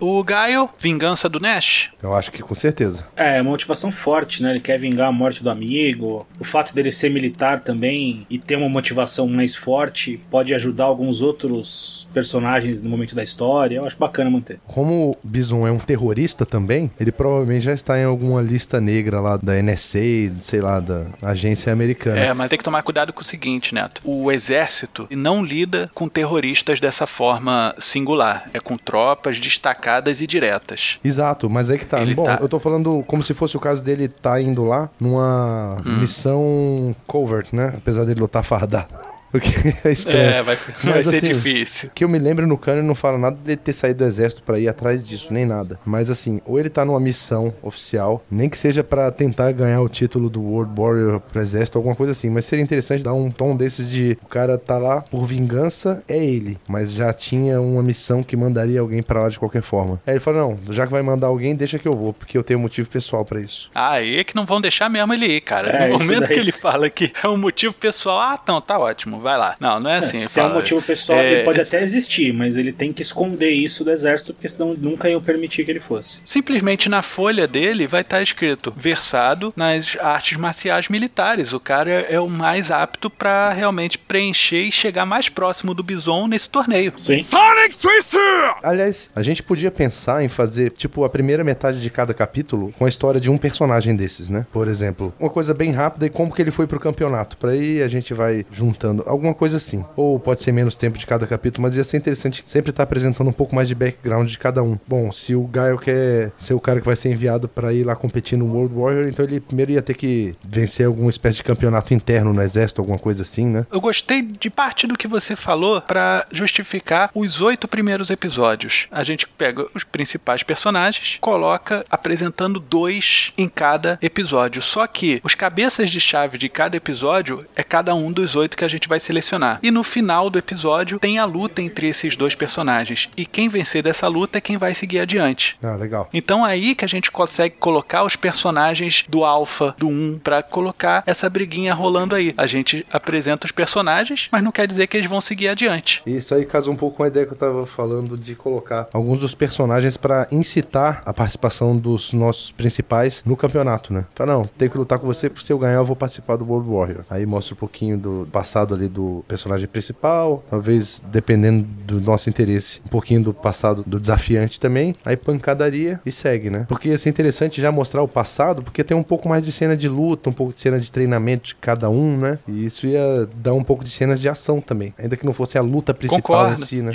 O Gaio, vingança do Nash. Eu acho que com certeza. É, uma motivação forte, né? Ele quer vingar a morte do amigo. O fato dele ser militar também e ter uma motivação mais forte pode ajudar alguns outros personagens no momento da história. Eu acho bacana manter. Como o Bison é um terrorista também, ele provavelmente já está em alguma lista negra lá da NSA, sei lá, da agência americana. É, mas tem que tomar cuidado com o seguinte, Neto. O exército não lida com terroristas dessa forma singular. É com tropas destacadas e diretas. Exato, mas aí que tá. Ele Bom, tá- eu tô falando como se fosse o caso dele tá indo lá numa Hum. missão covert, né? Apesar dele lutar fardado. O que é estranho. É, vai, vai Mas, ser assim, difícil. que eu me lembro no canon não fala nada dele ter saído do exército pra ir atrás disso, nem nada. Mas assim, ou ele tá numa missão oficial, nem que seja pra tentar ganhar o título do World Warrior pro exército, alguma coisa assim. Mas seria interessante dar um tom desses de o cara tá lá por vingança, é ele, mas já tinha uma missão que mandaria alguém pra lá de qualquer forma. Aí ele fala: "Não, já que vai mandar alguém, deixa que eu vou, porque eu tenho motivo pessoal pra isso". Ah, aí é que não vão deixar mesmo ele ir, cara. É, no momento daí- que ele fala que é um motivo pessoal, ah, então, tá ótimo, vai lá. Não, não é assim. ele Se é um motivo pessoal, é, ele pode até existir, mas ele tem que esconder isso do exército, porque senão nunca iam permitir que ele fosse. Simplesmente na folha dele vai estar escrito versado nas artes marciais militares. O cara é o mais apto pra realmente preencher e chegar mais próximo do Bison nesse torneio. Sim. Aliás, a gente podia pensar em fazer, tipo, a primeira metade de cada capítulo com a história de um personagem desses, né? Por exemplo, uma coisa bem rápida e como que ele foi pro campeonato. Pra aí a gente vai juntando alguma coisa assim. Ou pode ser menos tempo de cada capítulo, mas ia ser interessante sempre estar apresentando um pouco mais de background de cada um. Bom, se o Gaio quer ser o cara que vai ser enviado pra ir lá competir no World Warrior, então ele primeiro ia ter que vencer alguma espécie de campeonato interno no exército, alguma coisa assim, né? Eu gostei de parte do que você falou pra justificar os oito primeiros episódios. A gente pega os principais personagens, coloca apresentando dois em cada episódio. Só que os cabeças de chave de cada episódio é cada um dos oito que a gente vai selecionar. E no final do episódio tem a luta entre esses dois personagens. E quem vencer dessa luta é quem vai seguir adiante. Ah, legal. Então aí que a gente consegue colocar os personagens do Alpha, do 1, pra colocar essa briguinha rolando aí. A gente apresenta os personagens, mas não quer dizer que eles vão seguir adiante. Isso aí casa um pouco com a ideia que eu tava falando de colocar alguns dos personagens pra incitar a participação dos nossos principais no campeonato, né? Fala, não, tenho que lutar com você, porque se eu ganhar eu vou participar do World Warrior. Aí mostra um pouquinho do passado ali do personagem principal, talvez dependendo do nosso interesse, um pouquinho do passado do desafiante também. Aí pancadaria e segue, né? Porque ia ser interessante já mostrar o passado, porque tem um pouco mais de cena de luta, um pouco de cena de treinamento de cada um, né? E isso ia dar um pouco de cenas de ação também, ainda que não fosse a luta principal Concordo. em si, né?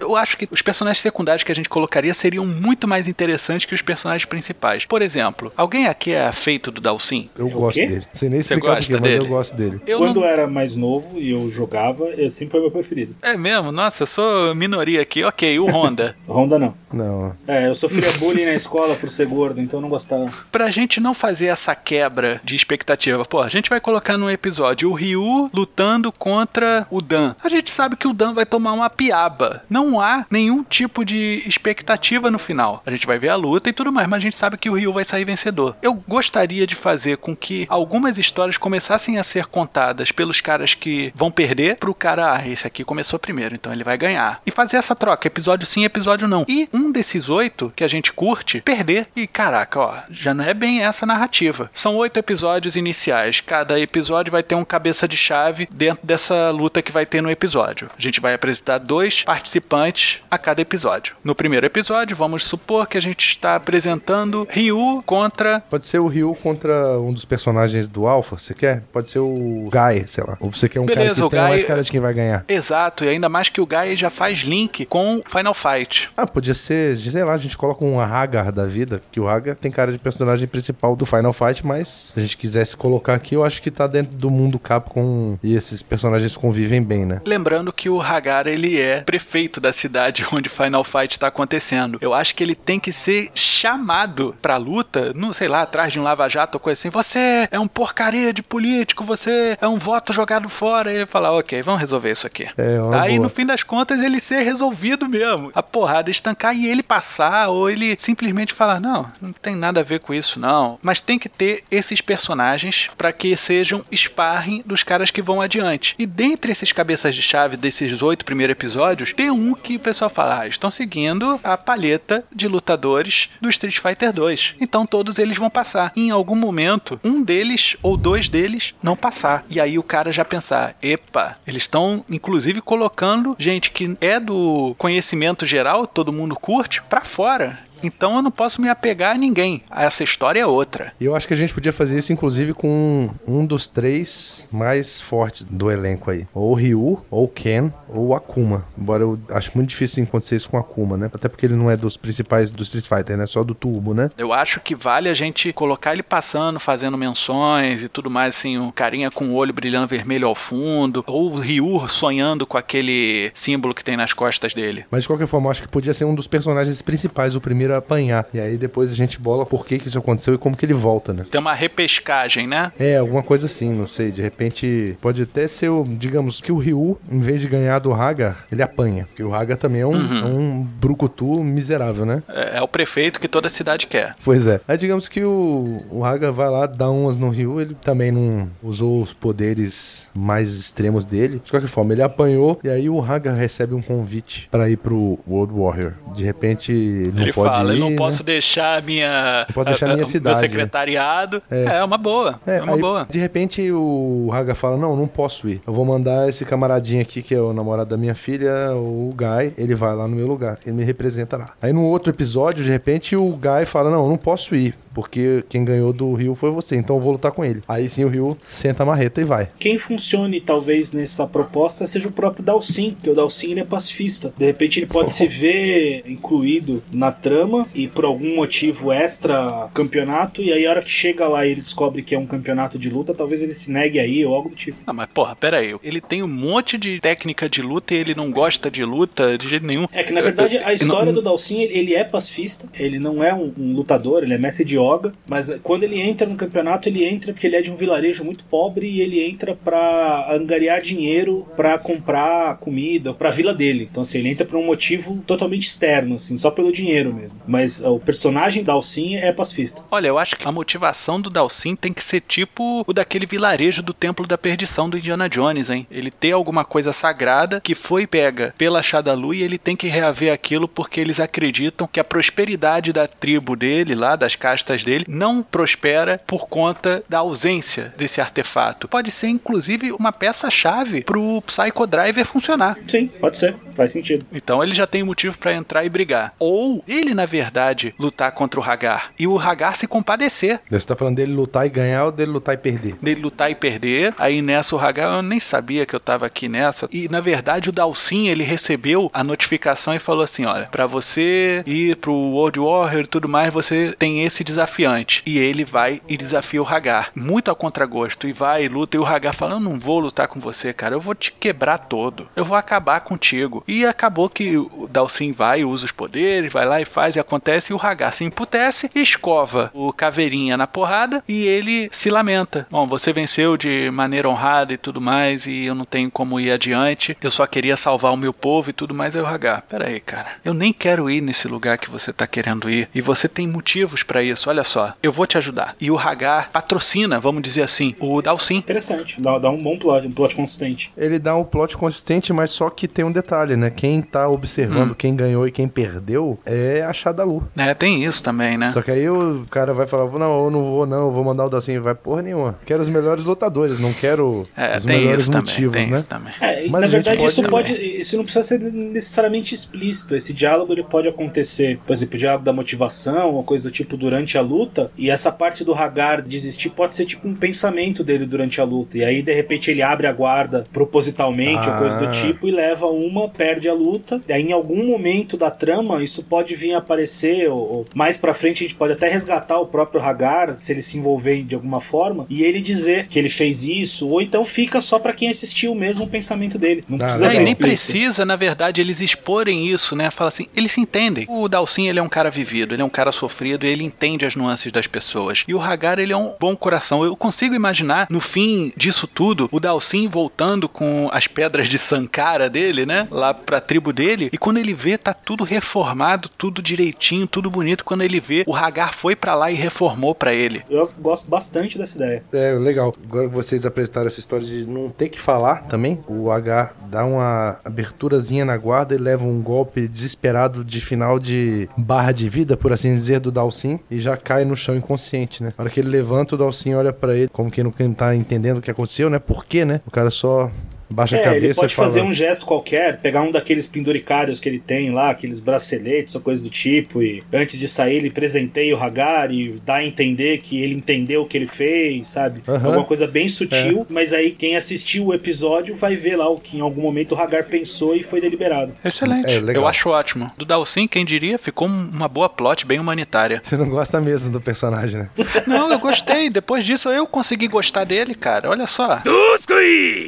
Eu acho que os personagens secundários que a gente colocaria seriam muito mais interessantes que os personagens principais. Por exemplo, alguém aqui é afeito do Dalsin? Eu O gosto dele. Sem nem Você explicar gosta porquê, mas eu dele? gosto dele. Eu Quando não... eu era mais novo e eu jogava, ele sempre foi meu preferido. É mesmo? Nossa, eu sou minoria aqui. Ok, o Honda. Honda não. Não. É, eu sofria bullying na escola por ser gordo, então eu não gostava. pra gente não fazer essa quebra de expectativa, pô, a gente vai colocar num episódio o Ryu lutando contra o Dan. A gente sabe que o Dan vai tomar uma piaba. Não há nenhum tipo de expectativa no final. A gente vai ver a luta e tudo mais, mas a gente sabe que o Ryu vai sair vencedor. Eu gostaria de fazer com que algumas histórias começassem a ser contadas pelos caras que vão perder pro cara, ah, esse aqui começou primeiro, então ele vai ganhar. E fazer essa troca, episódio sim, episódio não. E um desses oito que a gente curte, perder. E caraca, ó, já não é bem essa narrativa. São oito episódios iniciais. Cada episódio vai ter um cabeça de chave dentro dessa luta que vai ter no episódio. A gente vai apresentar dois participantes a cada episódio. No primeiro episódio, vamos supor que a gente está apresentando Ryu contra Pode ser o Ryu contra um dos personagens do Alpha, você quer? Pode ser o Guy, sei lá. Ou você quer um beleza, cara o Guy- mais cara de quem vai ganhar. Exato, e ainda mais que o Guy já faz link com Final Fight. Ah, podia ser, sei lá, a gente coloca um Hagar da vida, que o Hagar tem cara de personagem principal do Final Fight, mas se a gente quisesse colocar aqui, eu acho que tá dentro do mundo Capcom e esses personagens convivem bem, né? Lembrando que o Hagar, ele é prefeito da cidade onde Final Fight tá acontecendo. Eu acho que ele tem que ser chamado pra luta, não sei lá, atrás de um lava-jato ou coisa assim. Você é um porcaria de político, você é um voto jogado fora. E ele fala, ok, vamos resolver isso aqui. É, uma Aí, boa. no fim das contas, ele ser resolvido mesmo. A porrada estancar e ele passar, ou ele simplesmente falar, não, não tem nada a ver com isso, não. Mas tem que ter esses personagens pra que sejam sparring dos caras que vão adiante. E dentre esses cabeças de chave desses oito primeiros episódios, tem um que o pessoal fala, ah, estão seguindo a palheta de lutadores do Street Fighter 2. Então todos eles vão passar. Em algum momento, um deles ou dois deles não passar. E aí o cara já pensar, epa, eles estão inclusive colocando gente que é do conhecimento geral, todo mundo curte, pra fora. Então eu não posso me apegar a ninguém. Essa história é outra. E eu acho que a gente podia fazer isso, inclusive, com um dos três mais fortes do elenco aí. Ou o Ryu, ou o Ken, ou o Akuma. Embora eu acho muito difícil acontecer isso com o Akuma, né? Até porque ele não é dos principais do Street Fighter, né? Só do Turbo, né? Eu acho que vale a gente colocar ele passando, fazendo menções e tudo mais, assim, um carinha com o olho brilhando vermelho ao fundo, ou o Ryu sonhando com aquele símbolo que tem nas costas dele. Mas de qualquer forma, eu acho que podia ser um dos personagens principais, o primeiro a apanhar. E aí depois a gente bola por que, que isso aconteceu e como que ele volta, né? Tem uma repescagem, né? É, alguma coisa assim, não sei. De repente, pode até ser, o, digamos, que o Ryu, em vez de ganhar do Hagar, ele apanha. Porque o Hagar também é um, é um brucutu miserável, né? É, é o prefeito que toda cidade quer. Pois é. Aí digamos que o, o Haga vai lá, dá umas no Ryu, ele também não usou os poderes mais extremos dele. De qualquer forma, ele apanhou e aí o Haga recebe um convite pra ir pro World Warrior. De repente, não ele pode fala, ir, eu não né? posso deixar a minha. Não posso deixar a- minha a- cidade, Meu secretariado. É, uma boa. É, uma aí, boa. De repente o Haga fala: Não, não posso ir. Eu vou mandar esse camaradinho aqui, que é o namorado da minha filha, o Guy. Ele vai lá no meu lugar. Ele me representa lá. Aí no outro episódio, de repente, o Guy fala: Não, eu não posso ir. Porque quem ganhou do Rio foi você. Então eu vou lutar com ele. Aí sim o Rio senta a marreta e vai. Quem funcione talvez nessa proposta seja o próprio Dalsin, porque o Dalsin ele é pacifista. De repente ele pode se ver incluído na trama e por algum motivo extra campeonato, e aí a hora que chega lá e ele descobre que é um campeonato de luta, talvez ele se negue aí ou algo do tipo. Ah, mas porra, pera aí. Ele tem um monte de técnica de luta e ele não gosta de luta de jeito nenhum. É que na verdade a história do Dalsin ele, ele é pacifista, ele não é um, um lutador, ele é mestre de yoga, mas quando ele entra no campeonato, ele entra porque ele é de um vilarejo muito pobre e ele entra pra angariar dinheiro pra comprar comida pra vila dele. Então assim, ele entra por um motivo totalmente externo, assim, só pelo dinheiro mesmo. Mas o personagem Dalsin é pacifista. Olha, eu acho que a motivação do Dalsin tem que ser tipo o daquele vilarejo do Templo da Perdição do Indiana Jones, hein? Ele ter alguma coisa sagrada que foi pega pela Shadalu e ele tem que reaver aquilo porque eles acreditam que a prosperidade da tribo dele, lá das castas dele, não prospera por conta da ausência desse artefato. Pode ser inclusive uma peça-chave pro Psycho Driver funcionar. Sim, pode ser, faz sentido. Então ele já tem motivo pra entrar e brigar. Ou ele, na verdade, lutar contra o Hagar e o Hagar se compadecer. Você tá falando dele lutar e ganhar ou dele lutar e perder? Dele lutar e perder. Aí nessa o Hagar, eu nem sabia que eu tava aqui nessa. E na verdade o Dalsin, ele recebeu a notificação e falou assim: olha, pra você ir pro World Warrior e tudo mais, você tem esse desafiante. E ele vai e desafia o Hagar. Muito a contragosto. E vai e luta. E o Hagar fala: eu vou lutar com você, cara. Eu vou te quebrar todo. Eu vou acabar contigo. E acabou que o Dalsin vai usa os poderes, vai lá e faz e acontece. E o Hagar se emputece, escova o caveirinha na porrada e ele se lamenta. Bom, você venceu de maneira honrada e tudo mais, e eu não tenho como ir adiante. Eu só queria salvar o meu povo e tudo mais. Aí o Hagar, aí, cara. Eu nem quero ir nesse lugar que você tá querendo ir. E você tem motivos pra isso. Olha só, eu vou te ajudar. E o Hagar patrocina, vamos dizer assim, o Dalsin. Interessante, dá, dá um bom plot, um plot consistente. Ele dá um plot consistente, mas só que tem um detalhe, né? Quem tá observando quem ganhou e quem perdeu é a Shadalu. É, tem isso também, né? Só que aí o cara vai falar, não, eu não vou não, eu vou mandar o Dalsin. Vai porra nenhuma. Quero os melhores lutadores, não quero É, os tem melhores isso também, motivos, tem né? isso também. É, e, Mas na verdade pode isso também. pode, isso não precisa ser necessariamente explícito. Esse diálogo ele pode acontecer, por exemplo, o diálogo da motivação, uma coisa do tipo durante a luta, e essa parte do Hagar desistir pode ser tipo um pensamento dele durante a luta. E aí de repente ele abre a guarda propositalmente ou coisa do Ah. tipo e leva uma, perde a luta. E aí em algum momento da trama isso pode vir a aparecer, ou, ou mais pra frente a gente pode até resgatar o próprio Hagar, se ele se envolver de alguma forma, e ele dizer que ele fez isso, ou então fica só pra quem assistiu mesmo o pensamento dele. Não Ah, precisa É, ser e nem precisa, na verdade, eles exporem isso, né? Fala assim, eles se entendem. O Dalsin, ele é um cara vivido, ele é um cara sofrido, ele entende as nuances das pessoas. E o Hagar, ele é um bom coração. Eu consigo imaginar, no fim disso tudo, o Dalsin voltando com as pedras de Sankara dele, né? Lá pra tribo dele. E quando ele vê, tá tudo reformado, tudo direitinho, tudo bonito. Quando ele vê, o Hagar foi pra lá e reformou pra ele. Eu gosto bastante dessa ideia. É, legal. Agora que vocês apresentaram essa história de não ter que falar também, o H dá uma aberturazinha na guarda e leva um golpe desesperado de final de barra de vida, por assim dizer, do Dalsin e já cai no chão inconsciente, né? Na hora que ele levanta, o Dalsin olha pra ele como quem não tá entendendo o que aconteceu, né? Por quê, né? O cara só baixa a É, cabeça ele pode e fala... fazer um gesto qualquer, pegar um daqueles penduricários que ele tem lá, aqueles braceletes ou coisa do tipo, e antes de sair ele presenteia o Hagar e dá a entender que ele entendeu o que ele fez, sabe? Aham. Alguma coisa bem sutil, mas aí quem assistiu o episódio vai ver lá o que em algum momento o Hagar pensou e foi deliberado. Excelente. É, legal. Eu acho ótimo. Do Dalsin, quem diria, ficou uma boa plot bem humanitária. Você não gosta mesmo do personagem, né? Não, eu gostei. Depois disso eu consegui gostar dele, cara. Olha só.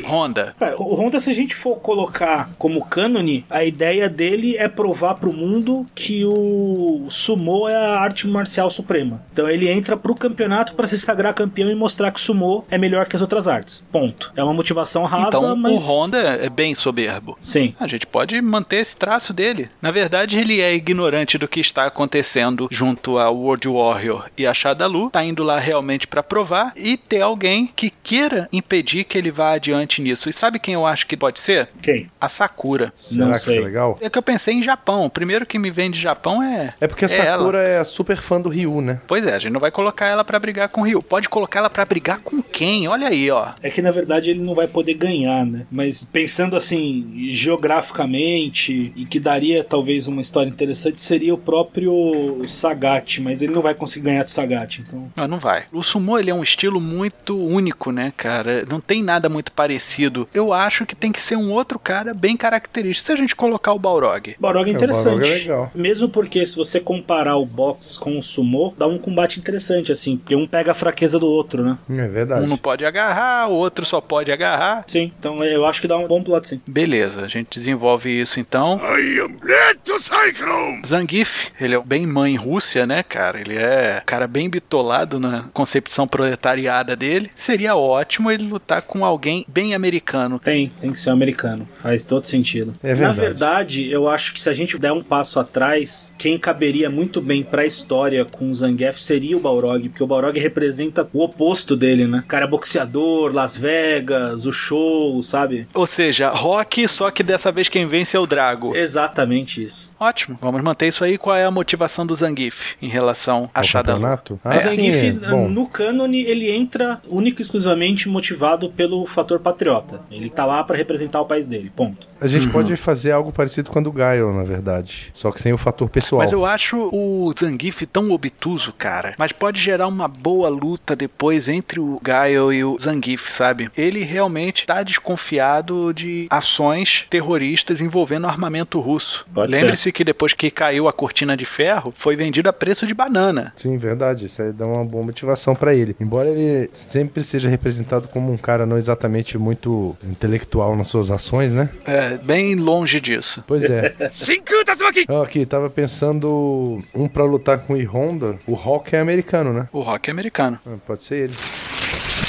Honda. Cara, o Honda, se a gente for colocar como cânone, a ideia dele é provar pro mundo que o sumo é a arte marcial suprema. Então ele entra pro campeonato pra se sagrar campeão e mostrar que o sumo é melhor que as outras artes. Ponto. É uma motivação rasa, Então mas o Honda é bem soberbo. sim. A gente pode manter esse traço dele. Na verdade, ele é ignorante do que está acontecendo junto a World Warrior e a Shadalu. Tá indo lá realmente pra provar e ter alguém que queira impedir que ele vá adiante nisso. E sabe quem eu acho que pode ser? Quem? A Sakura. Será Não que sei. foi legal? É que eu pensei em Japão. O primeiro que me vem de Japão é. É porque a ela. Sakura é super fã do Ryu, né? Pois é, a gente não vai colocar ela pra brigar com o Ryu. Pode colocar ela pra brigar com quem? Olha aí, ó. É que na verdade ele não vai poder ganhar, né? Mas pensando assim, geograficamente, e que daria talvez uma história interessante, seria o próprio Sagat, mas ele não vai conseguir ganhar do Sagat, então. Não, não vai. O sumo ele é um estilo muito único, né, cara? Não tem nada muito parecido. Eu acho que tem que ser um outro cara bem característico. Se a gente colocar o Balrog. Balrog é É, o interessante. Balrog é legal. Mesmo porque se você comparar o box com o sumo, dá um combate interessante, assim, porque um pega a fraqueza do outro, né? É verdade. Um não pode agarrar, o outro só pode agarrar. Sim, então eu acho que dá um bom plot, sim. Beleza, a gente desenvolve isso então. Zangief, ele é bem mãe Rússia, né, cara? Ele é um cara bem bitolado na concepção proletariada dele. Seria ótimo ele lutar com alguém bem americano. Tem, tem que ser um americano. Faz todo sentido. É verdade. Na verdade, eu acho que se a gente der um passo atrás, quem caberia muito bem pra história com o Zangief seria o Balrog, porque o Balrog representa o oposto dele, né? O cara é boxeador, Las Vegas, o show, sabe? Ou seja, rock, só que dessa vez quem vence é o Drago. Exatamente isso. Ótimo, vamos manter isso aí. Qual é a motivação do Zangief em relação a campeonato? o Ah, Zangief, é. No cânone, ele entra único e exclusivamente motivado pelo fator patriota. Ele tá lá pra representar o país dele, ponto. a gente pode fazer algo parecido com a do Gaio, na verdade. Só que sem o fator pessoal. Mas eu acho o Zangief tão obtuso, cara. Mas pode gerar uma boa luta depois entre o Gaio e o Zangief, sabe? Ele realmente tá desconfiado de ações terroristas envolvendo armamento russo. Pode Lembre-se que depois que caiu a cortina de ferro, foi vendido a preço de banana. Sim, verdade. Isso aí dá uma boa motivação pra ele. Embora ele sempre seja representado como um cara não exatamente muito intelectual nas suas ações, né? É, bem longe disso. Pois é. Ó, aqui, tava pensando um pra lutar com o Honda. O Rock é americano, né? O rock é americano. Ah, Pode ser ele.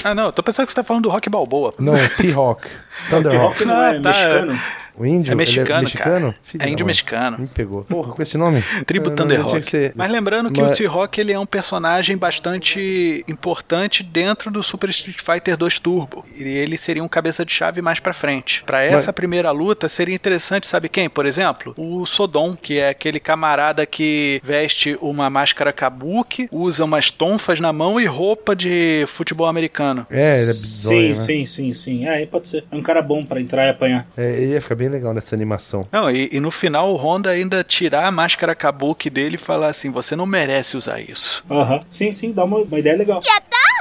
Ah, não, eu tô pensando que você tá falando do rock balboa. Não, T-Rock. Porque Thunderhawk. Rock não é Ah, tá. mexicano. O índio? É mexicano, é mexicano? cara. Filho É índio mãe. mexicano. Me pegou. Porra, com esse nome? Tribo Thunder Rock. ser- Mas lembrando que Mas- o T-Rock ele é um personagem bastante importante dentro do Super Street Fighter 2 Turbo. E ele seria um cabeça de chave mais pra frente. Pra essa Mas- primeira luta seria interessante, sabe quem? Por exemplo, o Sodom, que é aquele camarada que veste uma máscara kabuki, usa umas tonfas na mão e roupa de futebol americano. É, ele é Sim, bizonho, né? sim, sim, sim. É, pode ser. É um cara bom pra entrar e apanhar. É, ia ficar bem legal nessa animação. Não, e, e no final o Honda ainda tirar a máscara kabuki dele e falar assim: você não merece usar isso. Aham. Sim, sim, dá uma, uma ideia legal.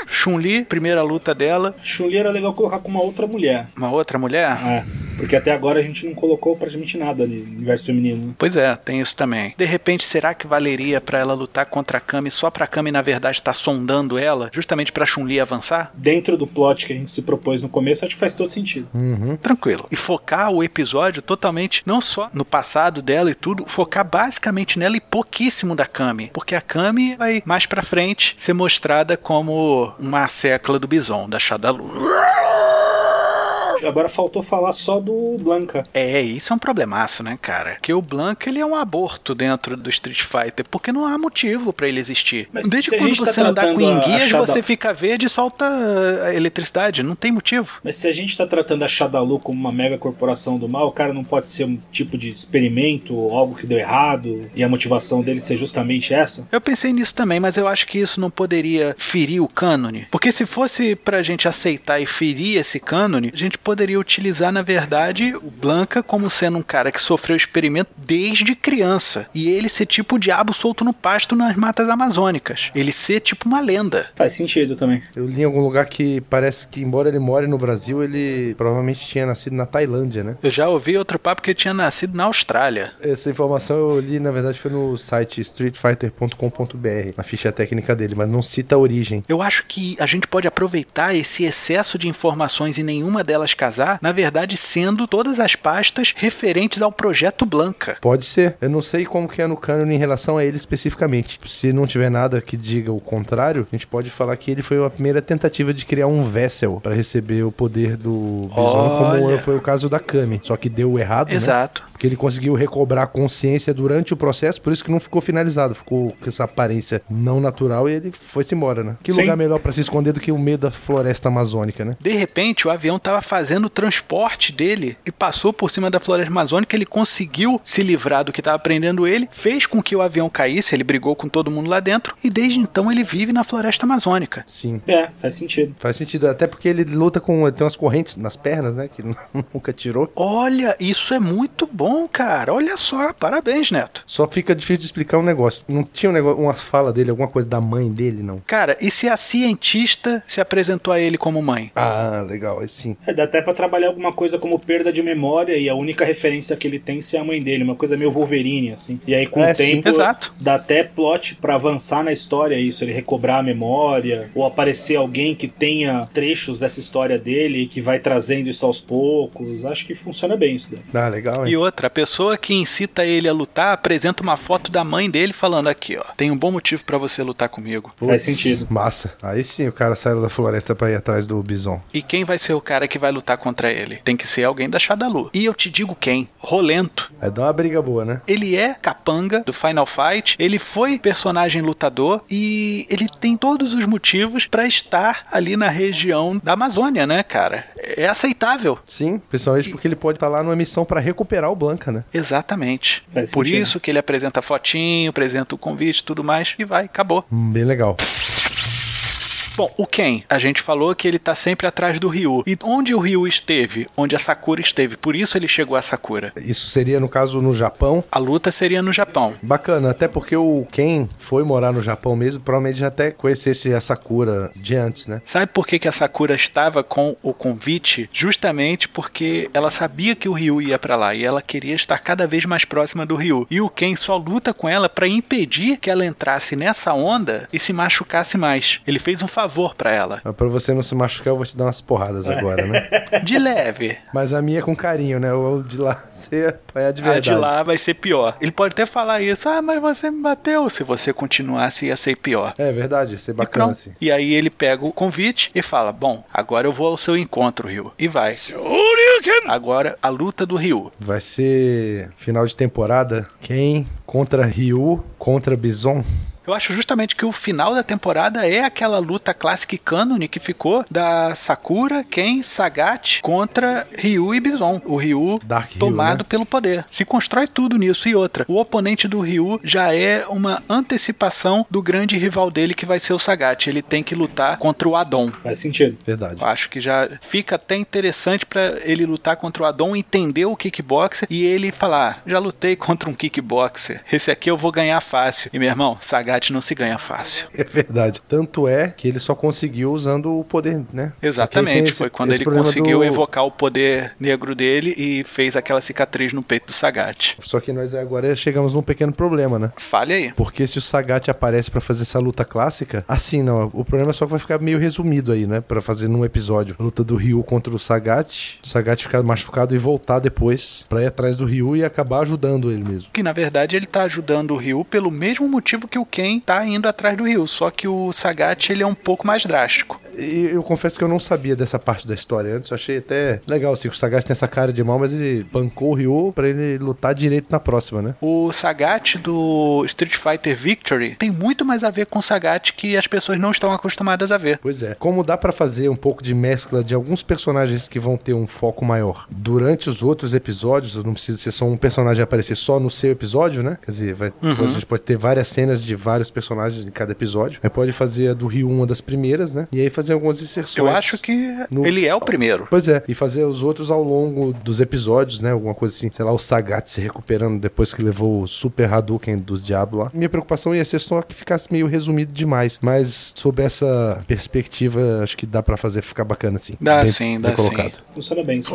Chun-Li, primeira luta dela. Chun-Li era legal colocar com uma outra mulher. Uma outra mulher? É. Porque até agora a gente não colocou praticamente nada ali no universo feminino. Pois é, tem isso também. De repente, será que valeria para ela lutar contra a Kami só pra Kami, na verdade, estar tá sondando ela, justamente pra Chun-Li avançar? Dentro do plot que a gente se propôs no começo, acho que faz todo sentido. Uhum. Tranquilo. E focar o episódio totalmente, não só no passado dela e tudo, focar basicamente nela e pouquíssimo da Kami. Porque a Kami vai mais pra frente ser mostrada como uma secla do Bison, da Shadalu. Agora faltou falar só do Blanca. É, isso é um problemaço, né, cara? Que o Blanca ele é um aborto dentro do Street Fighter, porque não há motivo para ele existir. Mas Desde quando você tá andar com enguias, você fica verde e solta eletricidade. Não tem motivo. Mas se a gente tá tratando a Shadalu como uma mega corporação do mal, o cara não pode ser um tipo de experimento, algo que deu errado, e a motivação dele ser justamente essa? Eu pensei nisso também, mas eu acho que isso não poderia ferir o cânone. Porque se fosse pra gente aceitar e ferir esse cânone, a gente poderia utilizar, na verdade, o Blanca como sendo um cara que sofreu experimento desde criança. E ele ser tipo o diabo solto no pasto nas matas amazônicas. Ele ser tipo uma lenda. Faz sentido também. Eu li em algum lugar que parece que, embora ele more no Brasil, ele provavelmente tinha nascido na Tailândia, né? Eu já ouvi outro papo que ele tinha nascido na Austrália. Essa informação eu li, na verdade, foi no site streetfighter.com.br, na ficha técnica dele, mas não cita a origem. Eu acho que a gente pode aproveitar esse excesso de informações e nenhuma delas casar, na verdade sendo todas as pastas referentes ao projeto Blanca. Pode ser. Eu não sei como que é no canon em relação a ele especificamente. Se não tiver nada que diga o contrário, a gente pode falar que ele foi a primeira tentativa de criar um Vessel para receber o poder do Bison, Olha. como foi o caso da Kami. Só que deu errado, né? Exato. Né? Porque ele conseguiu recobrar a consciência durante o processo, por isso que não ficou finalizado. Ficou com essa aparência não natural e ele foi-se embora, né? Que Sim. lugar melhor para se esconder do que o meio da floresta amazônica, né? De repente, o avião tava fazendo o transporte dele e passou por cima da floresta amazônica, ele conseguiu se livrar do que estava prendendo ele, fez com que o avião caísse, ele brigou com todo mundo lá dentro e desde então ele vive na floresta amazônica. Sim. É, faz sentido. Faz sentido, até porque ele luta com. Ele tem umas correntes nas pernas, né? Que nunca tirou. Olha, isso é muito bom, cara. Olha só, parabéns, Neto. Só fica difícil de explicar um negócio. Não tinha um negócio, umas falas dele, alguma coisa da mãe dele, não? Cara, e se a cientista se apresentou a ele como mãe? Ah, legal, é sim. É, dá até pra trabalhar alguma coisa como perda de memória e a única referência que ele tem é a mãe dele, uma coisa meio Wolverine, assim. E aí com é, o tempo Exato. dá até plot para avançar na história isso, ele recobrar a memória, ou aparecer alguém que tenha trechos dessa história dele e que vai trazendo isso aos poucos. Acho que funciona bem isso daí. Ah, legal, hein? E outra, a pessoa que incita ele a lutar apresenta uma foto da mãe dele falando aqui, ó, tem um bom motivo para você lutar comigo. Puts, Faz sentido. Massa. Aí sim o cara saiu da floresta para ir atrás do bison. E quem vai ser o cara que vai lutar contra ele? Tem que ser alguém da Shadalu. E eu te digo quem? Rolento. É dar uma briga boa, né? Ele é capanga do Final Fight, ele foi personagem lutador e ele tem todos os motivos para estar ali na região da Amazônia, né, cara? É aceitável. Sim, principalmente e... porque ele pode estar lá numa missão para recuperar o Blanca, né? Exatamente. Faz Por sentido. isso que ele apresenta fotinho, apresenta o convite e tudo mais e vai, acabou. Bem legal. Bom, o Ken, a gente falou que ele tá sempre atrás do Ryu. E onde o Ryu esteve? Onde a Sakura esteve. Por isso ele chegou a Sakura. Isso seria, no caso, no Japão? A luta seria no Japão. Bacana, até porque o Ken foi morar no Japão mesmo, provavelmente já até conhecesse a Sakura de antes, né? Sabe por que, que a Sakura estava com o convite? Justamente porque ela sabia que o Ryu ia para lá e ela queria estar cada vez mais próxima do Ryu. E o Ken só luta com ela para impedir que ela entrasse nessa onda e se machucasse mais. Ele fez um favor favor para ela. Mas pra você não se machucar, eu vou te dar umas porradas agora, né? De leve. Mas a minha é com carinho, né? O de lá você apanhar de verdade. A de lá vai ser pior. Ele pode até falar isso. Ah, mas você me bateu. Se você continuasse, ia ser pior. É verdade, ia ser bacana assim. E aí ele pega o convite e fala: Bom, agora eu vou ao seu encontro, Rio. E vai. Agora a luta do Rio. Vai ser final de temporada. Quem contra Ryu contra Bison? Eu acho justamente que o final da temporada é aquela luta clássica e cânone que ficou da Sakura, Ken, Sagat contra Ryu e Bison. O Ryu Dark tomado Ryu, né? pelo poder. Se constrói tudo nisso e outra. O oponente do Ryu já é uma antecipação do grande rival dele que vai ser o Sagat. Ele tem que lutar contra o Adon. Faz sentido. Verdade. Eu acho que já fica até interessante para ele lutar contra o Adon, entender o kickboxer e ele falar: já lutei contra um kickboxer. Esse aqui eu vou ganhar fácil. E meu irmão, Sagat Não se ganha fácil. É verdade. Tanto é que ele só conseguiu usando o poder, né? Exatamente. Esse, Foi quando ele conseguiu do... evocar o poder negro dele e fez aquela cicatriz no peito do Sagat. Só que nós agora chegamos num pequeno problema, né? Fale aí. Porque se o Sagat aparece para fazer essa luta clássica, assim não. O problema é só que vai ficar meio resumido aí, né? Para fazer num episódio. A luta do Ryu contra o Sagat. O Sagat ficar machucado e voltar depois pra ir atrás do Ryu e acabar ajudando ele mesmo. Que na verdade ele tá ajudando o Ryu pelo mesmo motivo que o Ken tá indo atrás do Ryu. Só que o Sagat ele é um pouco mais drástico. E eu confesso que eu não sabia dessa parte da história antes. Eu achei até legal assim. O Sagat tem essa cara de mal, mas ele bancou o Ryu pra ele lutar direito na próxima, né? O Sagat do Street Fighter Victory tem muito mais a ver com o Sagat que as pessoas não estão acostumadas a ver. Pois é. Como dá para fazer um pouco de mescla de alguns personagens que vão ter um foco maior durante os outros episódios, não precisa ser só um personagem aparecer só no seu episódio, né? Quer dizer, vai, uhum. a gente pode ter várias cenas de vários personagens em cada episódio. Aí pode fazer a do Rio uma das primeiras, né? E aí fazer algumas inserções. Eu acho que no... ele é o primeiro. Pois é, e fazer os outros ao longo dos episódios, né? Alguma coisa assim, sei lá, o Sagat se recuperando depois que levou o Super Hadouken do Diablo lá. Minha preocupação ia ser só que ficasse meio resumido demais, mas sob essa perspectiva, acho que dá para fazer ficar bacana assim. Dá bem, sim, dá colocado. sim. Funciona bem. Sim.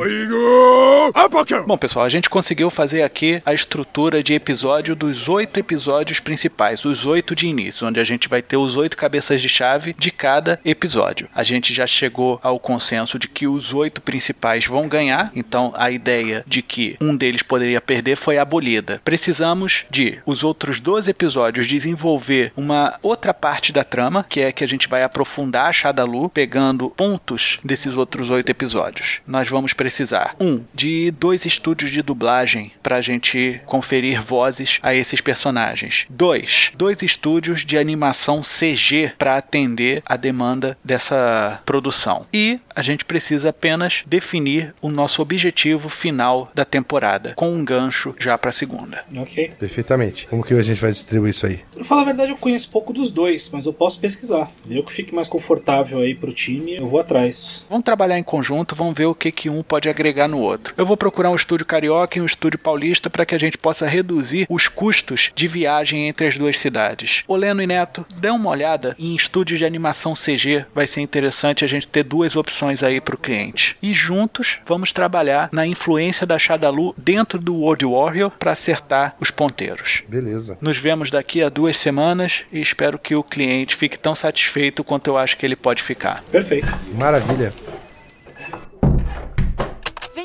Bom, pessoal, a gente conseguiu fazer aqui a estrutura de episódio dos oito episódios principais, os oito de início, onde a gente vai ter os oito cabeças de chave de cada episódio. A gente já chegou ao consenso de que os oito principais vão ganhar, então a ideia de que um deles poderia perder foi abolida. Precisamos de os outros 12 episódios desenvolver uma outra parte da trama, que é que a gente vai aprofundar a Shadalu, pegando pontos desses outros oito episódios. Nós vamos precisar, um, de dois estúdios de dublagem para a gente conferir vozes a esses personagens. Dois, dois estúdios de animação CG para atender a demanda dessa produção. E a gente precisa apenas definir o nosso objetivo final da temporada, com um gancho já para a segunda. Ok. Perfeitamente. Como que a gente vai distribuir isso aí? Pra falar a verdade, eu conheço pouco dos dois, mas eu posso pesquisar. Eu que fique mais confortável aí pro time, eu vou atrás. Vamos trabalhar em conjunto, vamos ver o que, que um pode agregar no outro. Eu vou procurar um estúdio carioca e um estúdio paulista para que a gente possa reduzir os custos de viagem entre as duas cidades. Oleno e Neto, dê uma olhada em estúdios de animação CG, vai ser interessante a gente ter duas opções aí para o cliente. E juntos vamos trabalhar na influência da Shadalu dentro do World Warrior para acertar os ponteiros. Beleza. Nos vemos daqui a duas semanas e espero que o cliente fique tão satisfeito quanto eu acho que ele pode ficar. Perfeito. Maravilha